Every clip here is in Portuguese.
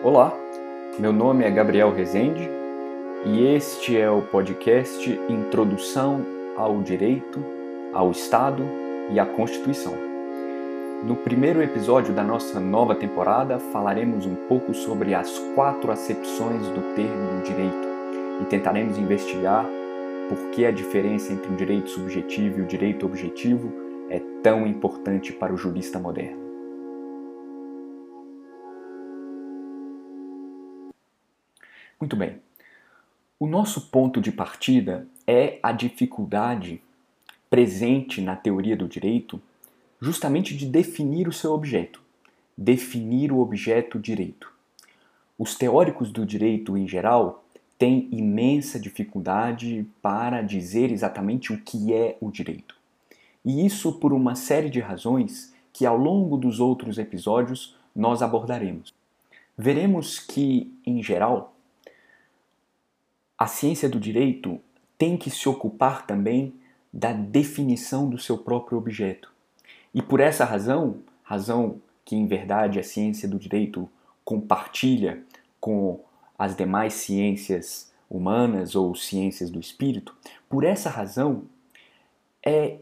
Olá, meu nome é Gabriel Rezende e este é o podcast Introdução ao Direito, ao Estado e à Constituição. No primeiro episódio da nossa nova temporada, falaremos um pouco sobre as quatro acepções do termo direito e tentaremos investigar por que a diferença entre o direito subjetivo e o direito objetivo é tão importante para o jurista moderno. Muito bem. O nosso ponto de partida é a dificuldade presente na teoria do direito justamente de definir o seu objeto, definir o objeto direito. Os teóricos do direito em geral têm imensa dificuldade para dizer exatamente o que é o direito. E isso por uma série de razões que ao longo dos outros episódios nós abordaremos. Veremos que, em geral, a ciência do direito tem que se ocupar também da definição do seu próprio objeto. E por essa razão, razão que em verdade a ciência do direito compartilha com as demais ciências humanas ou ciências do espírito, por essa razão é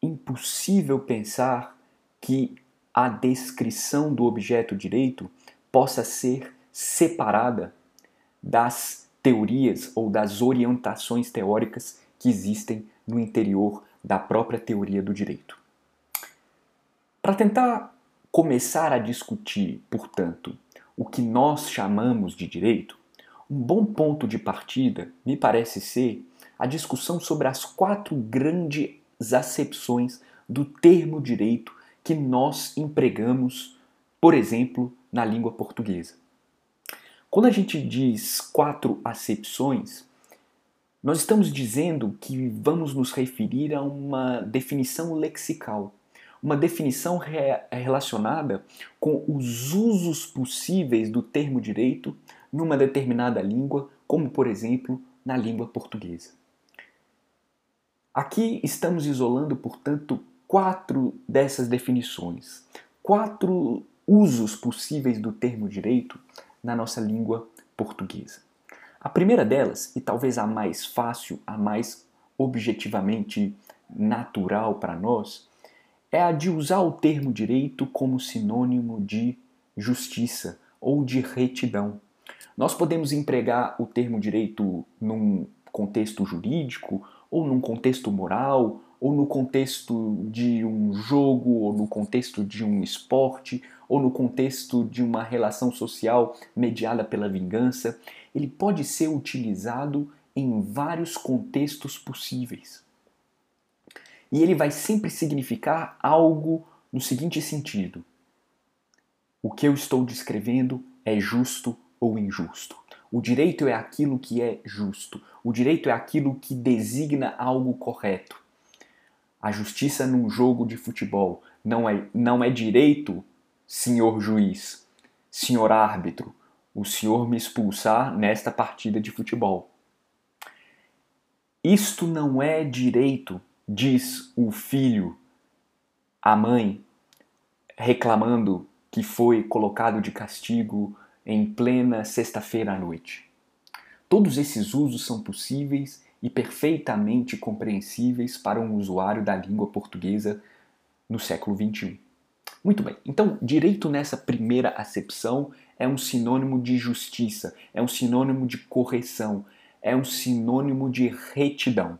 impossível pensar que a descrição do objeto direito possa ser separada das teorias ou das orientações teóricas que existem no interior da própria teoria do direito. Para tentar começar a discutir, portanto, o que nós chamamos de direito, um bom ponto de partida me parece ser a discussão sobre as quatro grandes acepções do termo direito que nós empregamos, por exemplo, na língua portuguesa. Quando a gente diz quatro acepções, nós estamos dizendo que vamos nos referir a uma definição lexical, uma definição re relacionada com os usos possíveis do termo direito numa determinada língua, como por exemplo na língua portuguesa. Aqui estamos isolando, portanto, quatro dessas definições, quatro usos possíveis do termo direito na nossa língua portuguesa. A primeira delas, e talvez a mais fácil, a mais objetivamente natural para nós, é a de usar o termo direito como sinônimo de justiça ou de retidão. Nós podemos empregar o termo direito num contexto jurídico, ou num contexto moral, ou no contexto de um jogo, ou no contexto de um esporte, ou no contexto de uma relação social mediada pela vingança, ele pode ser utilizado em vários contextos possíveis. E ele vai sempre significar algo no seguinte sentido: o que eu estou descrevendo é justo ou injusto. O direito é aquilo que é justo. O direito é aquilo que designa algo correto. A justiça num jogo de futebol não é, não é direito, senhor juiz, senhor árbitro, o senhor me expulsar nesta partida de futebol. Isto não é direito, diz o filho à mãe, reclamando que foi colocado de castigo em plena sexta-feira à noite. Todos esses usos são possíveis e perfeitamente compreensíveis para um usuário da língua portuguesa no século XXI. Muito bem, então, direito nessa primeira acepção é um sinônimo de justiça, é um sinônimo de correção, é um sinônimo de retidão.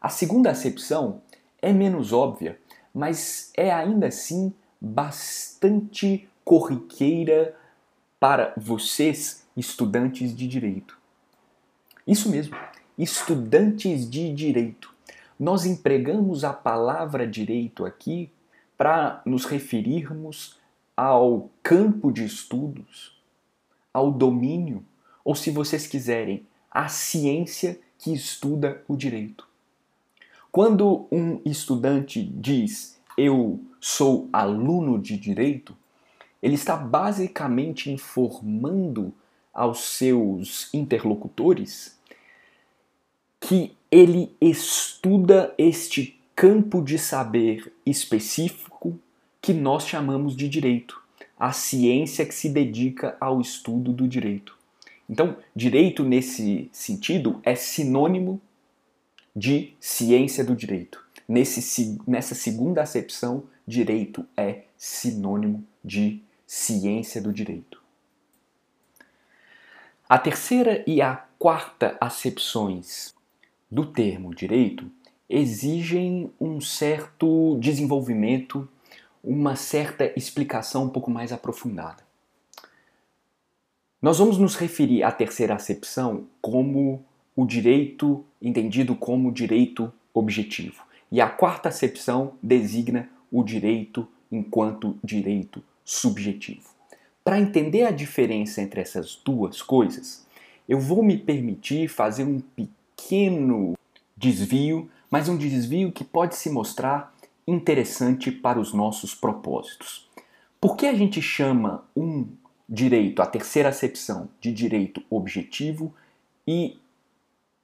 A segunda acepção é menos óbvia, mas é ainda assim bastante corriqueira para vocês, estudantes de direito. Isso mesmo estudantes de direito. Nós empregamos a palavra direito aqui para nos referirmos ao campo de estudos, ao domínio, ou se vocês quiserem, à ciência que estuda o direito. Quando um estudante diz eu sou aluno de direito, ele está basicamente informando aos seus interlocutores que ele estuda este campo de saber específico que nós chamamos de direito, a ciência que se dedica ao estudo do direito. Então, direito nesse sentido é sinônimo de ciência do direito. Nesse, nessa segunda acepção, direito é sinônimo de ciência do direito. A terceira e a quarta acepções do termo direito exigem um certo desenvolvimento, uma certa explicação um pouco mais aprofundada. Nós vamos nos referir à terceira acepção como o direito entendido como direito objetivo. E a quarta acepção designa o direito enquanto direito subjetivo. Para entender a diferença entre essas duas coisas, eu vou me permitir fazer um pequeno desvio, mas um desvio que pode se mostrar interessante para os nossos propósitos. Por que a gente chama um direito, a terceira acepção, de direito objetivo e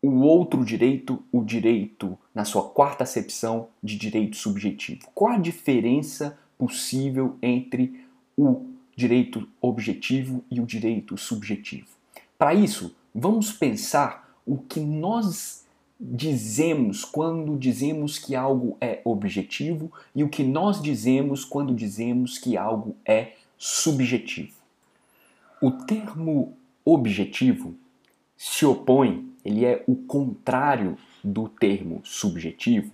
o outro direito, o direito, na sua quarta acepção, de direito subjetivo. Qual a diferença possível entre o direito objetivo e o direito subjetivo? Para isso, vamos pensar o que nós dizemos quando dizemos que algo é objetivo e o que nós dizemos quando dizemos que algo é subjetivo. O termo objetivo se opõe ele é o contrário do termo subjetivo,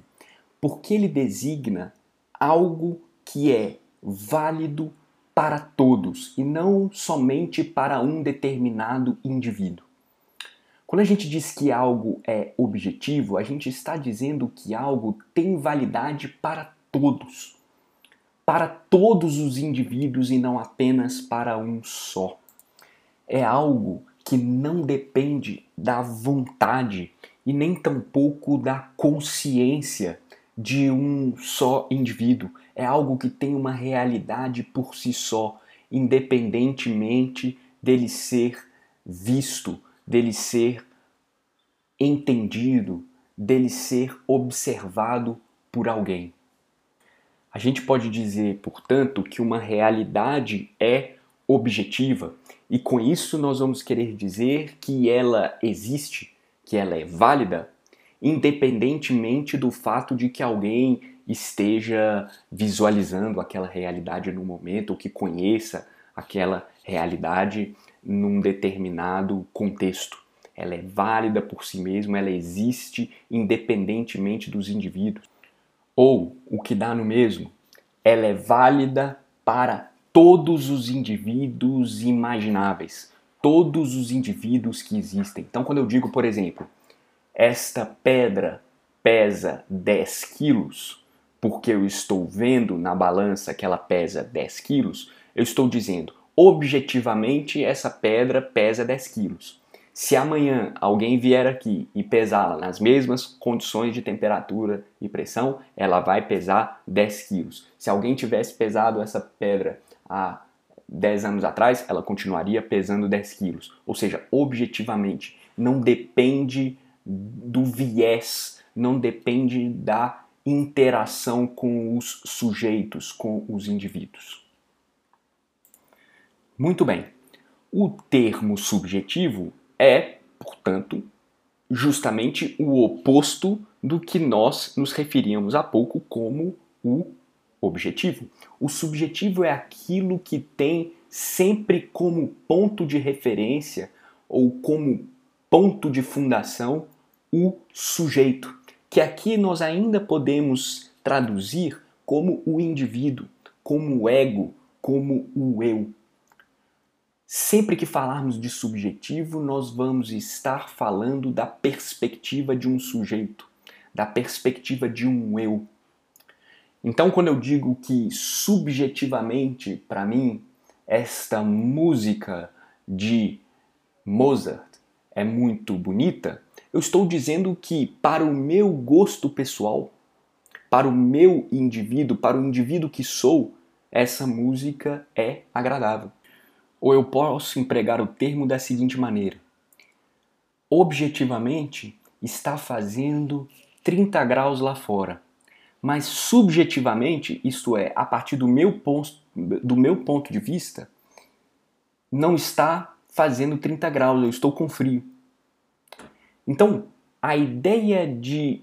porque ele designa algo que é válido para todos e não somente para um determinado indivíduo. Quando a gente diz que algo é objetivo, a gente está dizendo que algo tem validade para todos, para todos os indivíduos e não apenas para um só. É algo que não depende da vontade e nem tampouco da consciência de um só indivíduo. É algo que tem uma realidade por si só, independentemente dele ser visto, dele ser entendido, dele ser observado por alguém. A gente pode dizer, portanto, que uma realidade é objetiva e com isso nós vamos querer dizer que ela existe, que ela é válida, independentemente do fato de que alguém esteja visualizando aquela realidade no momento ou que conheça aquela realidade num determinado contexto. Ela é válida por si mesma, ela existe independentemente dos indivíduos. Ou, o que dá no mesmo, ela é válida para todos os indivíduos imagináveis, todos os indivíduos que existem. Então, quando eu digo, por exemplo, esta pedra pesa 10 quilos, porque eu estou vendo na balança que ela pesa 10 quilos, eu estou dizendo objetivamente essa pedra pesa 10 quilos. Se amanhã alguém vier aqui e pesá-la nas mesmas condições de temperatura e pressão, ela vai pesar 10 quilos. Se alguém tivesse pesado essa pedra há 10 anos atrás, ela continuaria pesando 10 quilos. Ou seja, objetivamente, não depende do viés, não depende da interação com os sujeitos, com os indivíduos. Muito bem. O termo subjetivo é, portanto, justamente o oposto do que nós nos referíamos há pouco como o objetivo. O subjetivo é aquilo que tem sempre como ponto de referência ou como ponto de fundação o sujeito, que aqui nós ainda podemos traduzir como o indivíduo, como o ego, como o eu. Sempre que falarmos de subjetivo, nós vamos estar falando da perspectiva de um sujeito, da perspectiva de um eu. Então, quando eu digo que subjetivamente, para mim, esta música de Mozart é muito bonita, eu estou dizendo que, para o meu gosto pessoal, para o meu indivíduo, para o indivíduo que sou, essa música é agradável. Ou eu posso empregar o termo da seguinte maneira: objetivamente está fazendo 30 graus lá fora mas subjetivamente, isto é, a partir do meu ponto, do meu ponto de vista, não está fazendo 30 graus, eu estou com frio. Então, a ideia de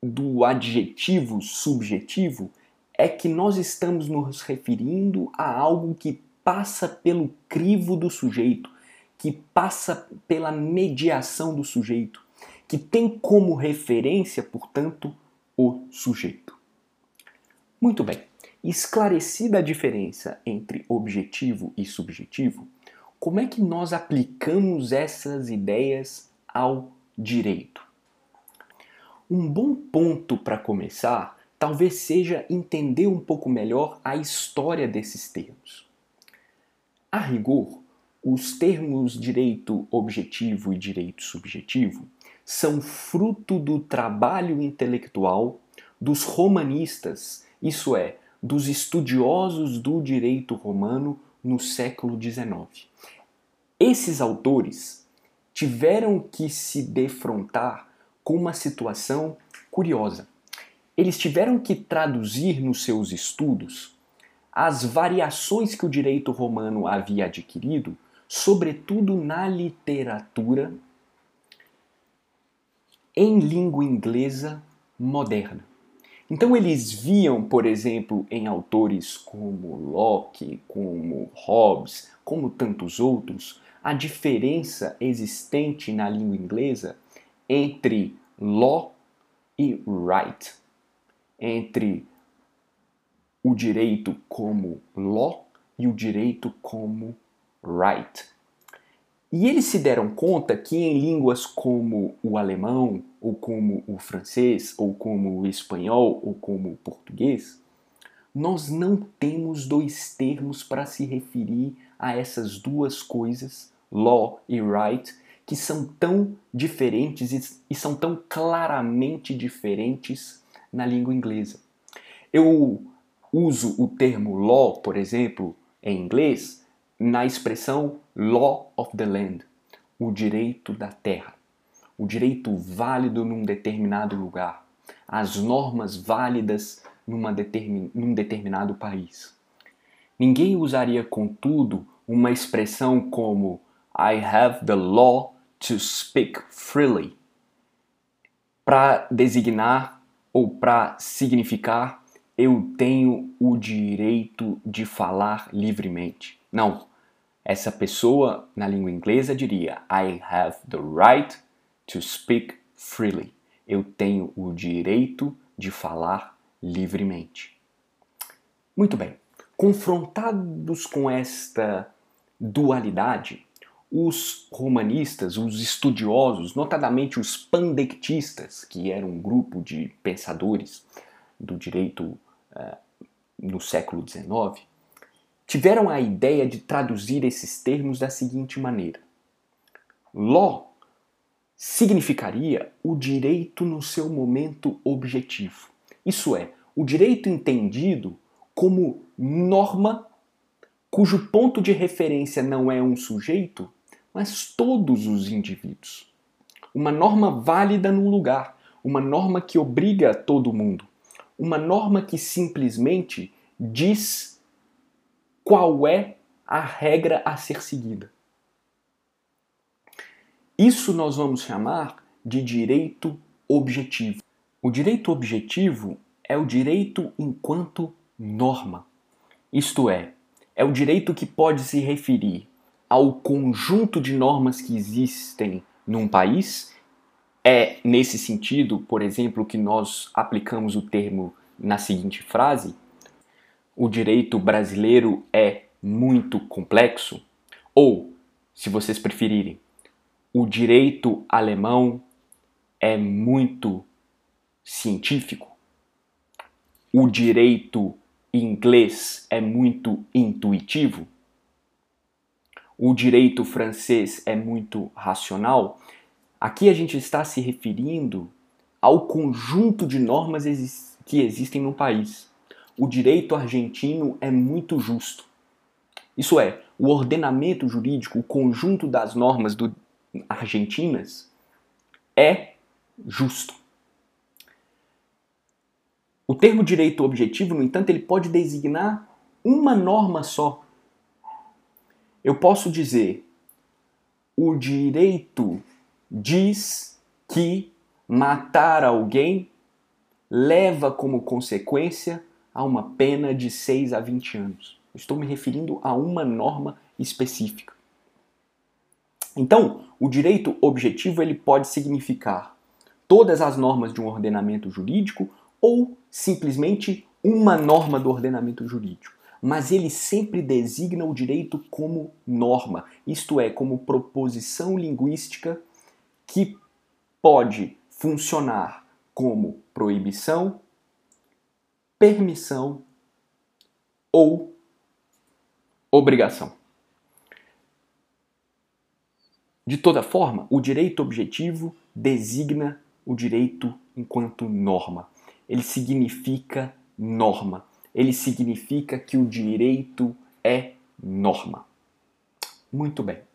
do adjetivo subjetivo é que nós estamos nos referindo a algo que passa pelo crivo do sujeito, que passa pela mediação do sujeito, que tem como referência, portanto, o sujeito. Muito bem. Esclarecida a diferença entre objetivo e subjetivo, como é que nós aplicamos essas ideias ao direito? Um bom ponto para começar talvez seja entender um pouco melhor a história desses termos. A rigor, os termos direito objetivo e direito subjetivo são fruto do trabalho intelectual dos romanistas, isso é, dos estudiosos do direito romano no século XIX. Esses autores tiveram que se defrontar com uma situação curiosa. Eles tiveram que traduzir nos seus estudos as variações que o direito romano havia adquirido, sobretudo na literatura, em língua inglesa moderna. Então eles viam, por exemplo, em autores como Locke, como Hobbes, como tantos outros, a diferença existente na língua inglesa entre law e right, entre o direito como law e o direito como right. E eles se deram conta que em línguas como o alemão, ou como o francês, ou como o espanhol, ou como o português, nós não temos dois termos para se referir a essas duas coisas, law e right, que são tão diferentes e são tão claramente diferentes na língua inglesa. Eu uso o termo law, por exemplo, em inglês, na expressão law of the land, o direito da terra, o direito válido num determinado lugar, as normas válidas numa determin, num determinado país. Ninguém usaria, contudo, uma expressão como I have the law to speak freely para designar ou para significar eu tenho o direito de falar livremente. Não. Essa pessoa na língua inglesa diria I have the right to speak freely. Eu tenho o direito de falar livremente. Muito bem. Confrontados com esta dualidade, os romanistas, os estudiosos, notadamente os pandectistas, que eram um grupo de pensadores do direito no século XIX, tiveram a ideia de traduzir esses termos da seguinte maneira: Law significaria o direito no seu momento objetivo, isso é, o direito entendido como norma cujo ponto de referência não é um sujeito, mas todos os indivíduos. Uma norma válida num lugar, uma norma que obriga todo mundo, uma norma que simplesmente diz qual é a regra a ser seguida. Isso nós vamos chamar de direito objetivo. O direito objetivo é o direito enquanto norma. Isto é, é o direito que pode se referir ao conjunto de normas que existem num país. É nesse sentido, por exemplo, que nós aplicamos o termo na seguinte frase: o direito brasileiro é muito complexo, ou, se vocês preferirem, o direito alemão é muito científico, o direito inglês é muito intuitivo? O direito francês é muito racional, aqui a gente está se referindo ao conjunto de normas que existem no país. O direito argentino é muito justo. Isso é, o ordenamento jurídico, o conjunto das normas do, argentinas é justo. O termo direito objetivo, no entanto, ele pode designar uma norma só. Eu posso dizer: o direito diz que matar alguém leva como consequência a uma pena de 6 a 20 anos. Estou me referindo a uma norma específica. Então, o direito objetivo ele pode significar todas as normas de um ordenamento jurídico ou simplesmente uma norma do ordenamento jurídico. Mas ele sempre designa o direito como norma, isto é, como proposição linguística que pode funcionar como proibição, permissão ou obrigação. De toda forma, o direito objetivo designa o direito enquanto norma. Ele significa norma. Ele significa que o direito é norma. Muito bem.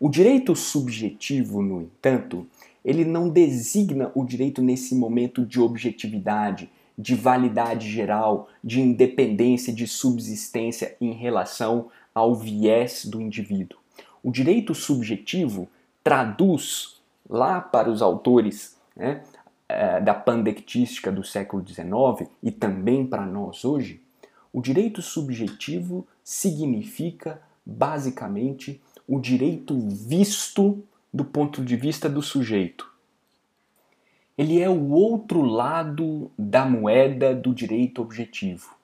O direito subjetivo, no entanto, ele não designa o direito nesse momento de objetividade, de validade geral, de independência, de subsistência em relação ao viés do indivíduo. O direito subjetivo traduz lá para os autores né, é, da pandectística do século XIX e também para nós hoje, o direito subjetivo significa basicamente o direito visto do ponto de vista do sujeito. Ele é o outro lado da moeda do direito objetivo.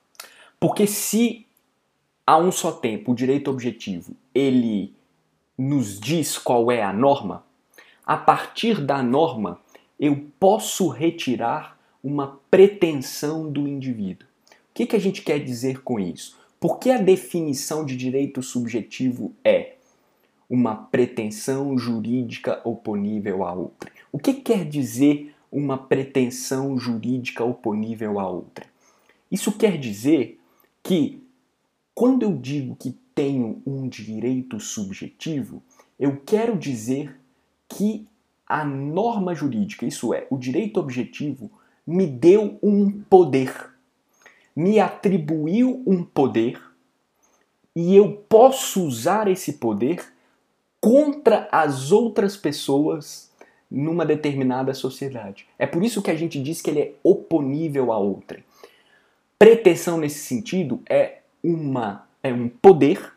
Porque se a um só tempo o direito objetivo ele nos diz qual é a norma, a partir da norma eu posso retirar uma pretensão do indivíduo. O que, que a gente quer dizer com isso? Porque a definição de direito subjetivo é uma pretensão jurídica oponível a outra. O que quer dizer uma pretensão jurídica oponível a outra? Isso quer dizer que quando eu digo que tenho um direito subjetivo, eu quero dizer que a norma jurídica, isso é, o direito objetivo, me deu um poder, me atribuiu um poder e eu posso usar esse poder contra as outras pessoas numa determinada sociedade. É por isso que a gente diz que ele é oponível a outra. Pretensão nesse sentido é uma é um poder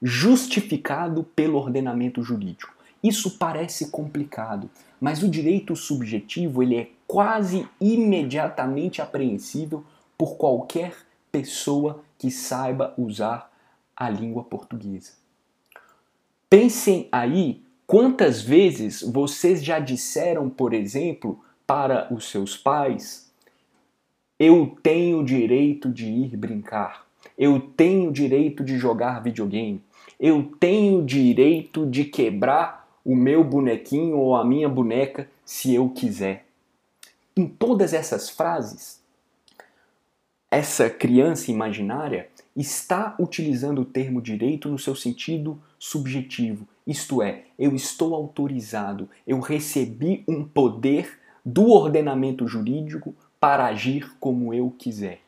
justificado pelo ordenamento jurídico. Isso parece complicado, mas o direito subjetivo ele é quase imediatamente apreensível por qualquer pessoa que saiba usar a língua portuguesa. Pensem aí quantas vezes vocês já disseram, por exemplo, para os seus pais: Eu tenho direito de ir brincar, eu tenho direito de jogar videogame, eu tenho direito de quebrar o meu bonequinho ou a minha boneca se eu quiser. Em todas essas frases, essa criança imaginária está utilizando o termo direito no seu sentido subjetivo, isto é, eu estou autorizado, eu recebi um poder do ordenamento jurídico para agir como eu quiser.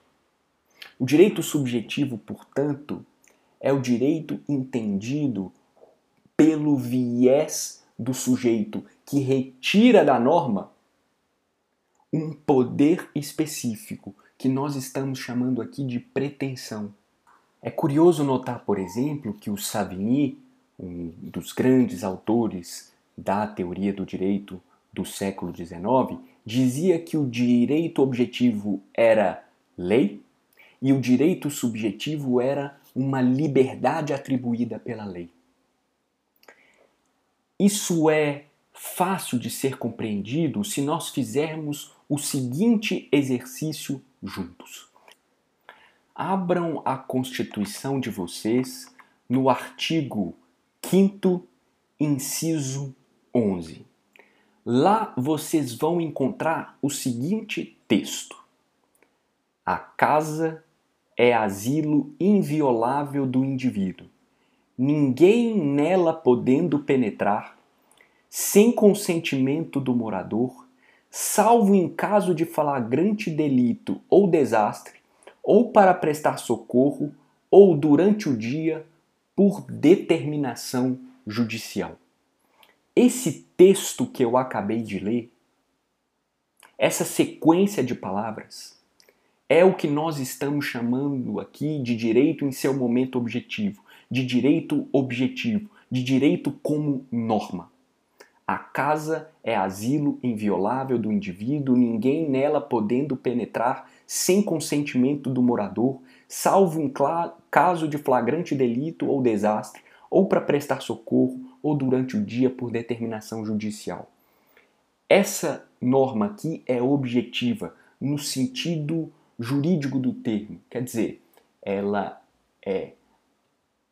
O direito subjetivo, portanto, é o direito entendido pelo viés do sujeito que retira da norma um poder específico que nós estamos chamando aqui de pretensão. É curioso notar, por exemplo, que o Savigny, um dos grandes autores da teoria do direito do século XIX, dizia que o direito objetivo era lei e o direito subjetivo era uma liberdade atribuída pela lei. Isso é fácil de ser compreendido se nós fizermos o seguinte exercício juntos. Abram a Constituição de vocês no artigo 5, inciso 11. Lá vocês vão encontrar o seguinte texto: A casa é asilo inviolável do indivíduo ninguém nela podendo penetrar, sem consentimento do morador, salvo em caso de flagrante delito ou desastre, ou para prestar socorro, ou durante o dia, por determinação judicial. Esse texto que eu acabei de ler, essa sequência de palavras, é o que nós estamos chamando aqui de direito em seu momento objetivo, de direito objetivo, de direito como norma. A casa é asilo inviolável do indivíduo, ninguém nela podendo penetrar sem consentimento do morador, salvo em caso de flagrante delito ou desastre, ou para prestar socorro, ou durante o dia por determinação judicial. Essa norma aqui é objetiva no sentido jurídico do termo, quer dizer, ela é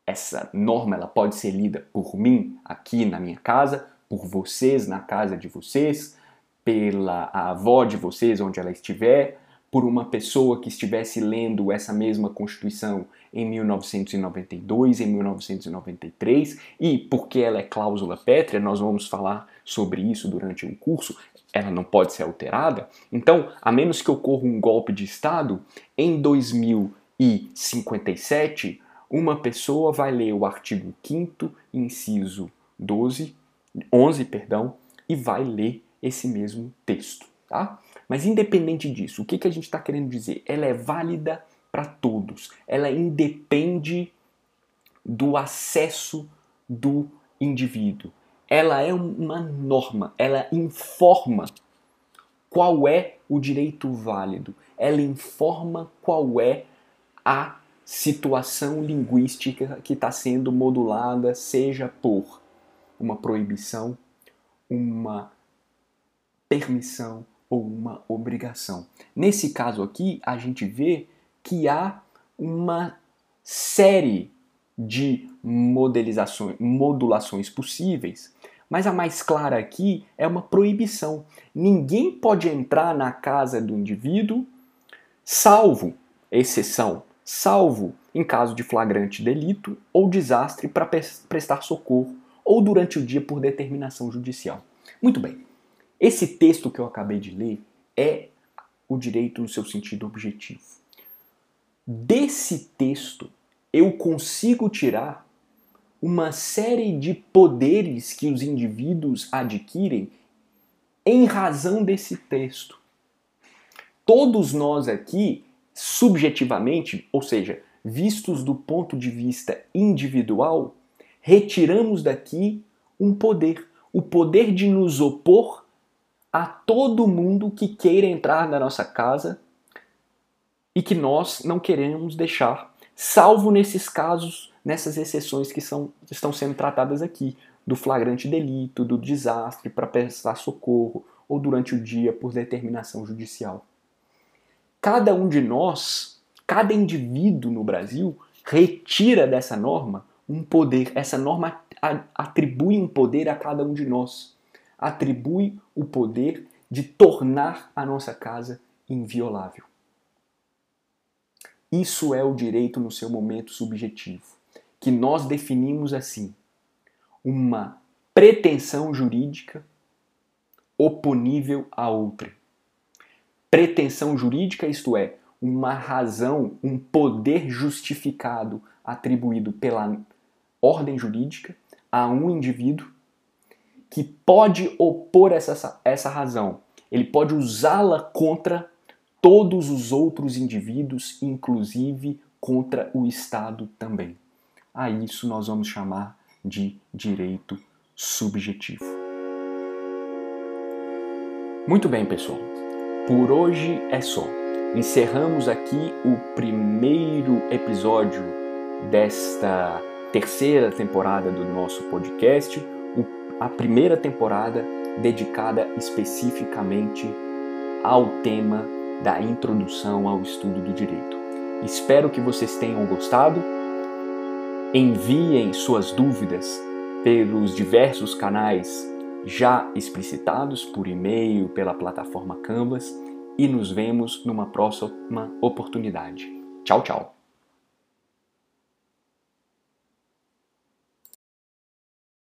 essa norma ela pode ser lida por mim aqui na minha casa, por vocês na casa de vocês, pela avó de vocês onde ela estiver, por uma pessoa que estivesse lendo essa mesma Constituição em 1992, em 1993, e porque ela é cláusula pétrea, nós vamos falar sobre isso durante um curso, ela não pode ser alterada. Então, a menos que ocorra um golpe de Estado, em 2057, uma pessoa vai ler o artigo 5 inciso 12 11, perdão, e vai ler esse mesmo texto, tá? Mas independente disso, o que, que a gente está querendo dizer? Ela é válida para todos. Ela independe do acesso do indivíduo. Ela é uma norma, ela informa qual é o direito válido, ela informa qual é a situação linguística que está sendo modulada, seja por uma proibição, uma permissão ou uma obrigação. Nesse caso aqui, a gente vê que há uma série de modelizações, modulações possíveis, mas a mais clara aqui é uma proibição. Ninguém pode entrar na casa do indivíduo, salvo exceção, salvo em caso de flagrante delito ou desastre para prestar socorro ou durante o dia por determinação judicial. Muito bem. Esse texto que eu acabei de ler é o direito no seu sentido objetivo. Desse texto, eu consigo tirar uma série de poderes que os indivíduos adquirem em razão desse texto. Todos nós aqui, subjetivamente, ou seja, vistos do ponto de vista individual, retiramos daqui um poder, o poder de nos opor a todo mundo que queira entrar na nossa casa e que nós não queremos deixar, salvo nesses casos, nessas exceções que são, estão sendo tratadas aqui, do flagrante delito, do desastre para prestar socorro ou durante o dia por determinação judicial. Cada um de nós, cada indivíduo no Brasil, retira dessa norma um poder. Essa norma atribui um poder a cada um de nós. Atribui o poder de tornar a nossa casa inviolável. Isso é o direito no seu momento subjetivo, que nós definimos assim: uma pretensão jurídica oponível a outra. Pretensão jurídica, isto é, uma razão, um poder justificado atribuído pela ordem jurídica a um indivíduo que pode opor essa, essa razão. Ele pode usá-la contra todos os outros indivíduos, inclusive contra o Estado também. A isso nós vamos chamar de direito subjetivo. Muito bem, pessoal. Por hoje é só. Encerramos aqui o primeiro episódio desta terceira temporada do nosso podcast, a primeira temporada dedicada especificamente ao tema da introdução ao estudo do direito. Espero que vocês tenham gostado. Enviem suas dúvidas pelos diversos canais já explicitados por e-mail, pela plataforma Canvas e nos vemos numa próxima oportunidade. Tchau, tchau!